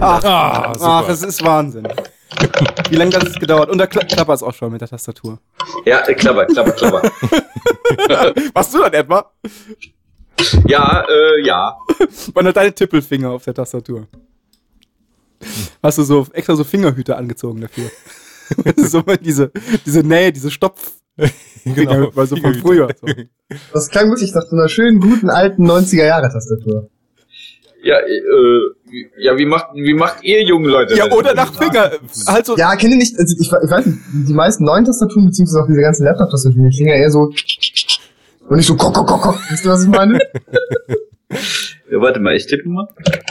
Ach, Ah, ach, es ist Wahnsinn. Wie lange hat es gedauert? Und da kla- klappert es auch schon mit der Tastatur. Ja, äh, klapper, klapper, klapper. Warst du dann etwa? Ja, äh, ja. Waren da deine Tippelfinger auf der Tastatur? Hast du so extra so Fingerhüte angezogen dafür? so diese, diese Nähe, diese Stopf. Genau, weil so von früher. So. Das klang wirklich nach so einer schönen, guten, alten 90er-Jahre-Tastatur. Ja, äh, ja, wie macht, wie macht ihr jungen Leute Ja, oder nach Finger. Halt so. Ja, kenne ich nicht, also ich, ich weiß nicht, die meisten neuen Tastaturen, beziehungsweise auch diese ganzen Laptop-Tastaturen, die klingen ja eher so und nicht so kok, kok, kok, kok. Wisst ihr, was ich meine? Ja, warte mal, ich tippe mal.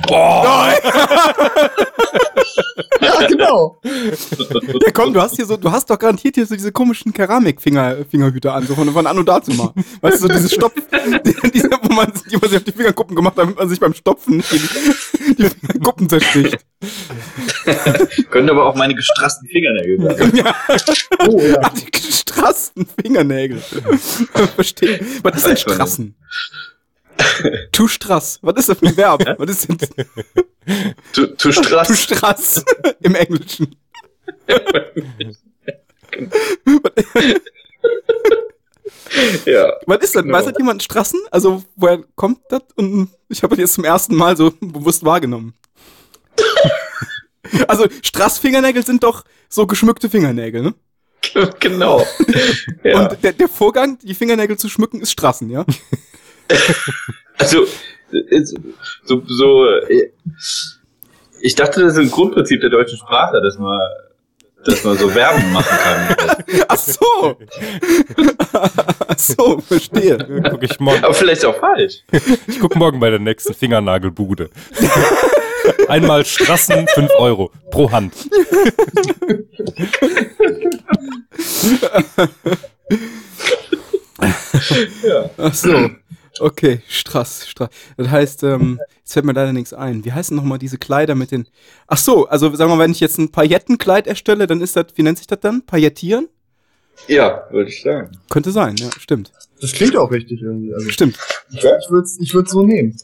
ja, genau. Ja, komm, du hast hier so, du hast doch garantiert hier so diese komischen Keramik-Finger, Fingerhüte an, so von, von Anno dazu Weißt du, so diese Stopf, die, diese, wo man, die man sich auf die Fingerkuppen gemacht hat, damit man sich beim Stopfen nicht die, die Fingerkuppen zersticht. Können aber auch meine gestrassten Fingernägel sein. Ja, Oh, ja. die gestrassten Fingernägel. Verstehe. Was ist denn Strassen? Tu Strass. Was ist das für ein Verb? Was ist denn Tu, tu Tu Strass. Strass im Englischen? Ja. Was ist denn? Genau. Weiß das jemand Strassen? Also, woher kommt das? Und ich habe das jetzt zum ersten Mal so bewusst wahrgenommen. also, Strassfingernägel sind doch so geschmückte Fingernägel, ne? genau. Ja. Und der, der Vorgang, die Fingernägel zu schmücken, ist Strassen, ja? Also, so, so, ich dachte, das ist ein Grundprinzip der deutschen Sprache, dass man, dass man so Verben machen kann. Ach so. Ach so, verstehe. Guck ich morgen. Aber vielleicht auch falsch. Ich guck morgen bei der nächsten Fingernagelbude. Einmal Strassen, 5 Euro pro Hand. Ja. Ach so. Okay, Strass, Strass. Das heißt, ähm, jetzt fällt mir leider nichts ein. Wie heißen nochmal diese Kleider mit den. Ach so, also sagen wir mal, wenn ich jetzt ein Paillettenkleid erstelle, dann ist das, wie nennt sich das dann? Paillettieren? Ja, würde ich sagen. Könnte sein, ja, stimmt. Das klingt auch richtig irgendwie. Also, Stimmt. ich ich würde es ich so nehmen.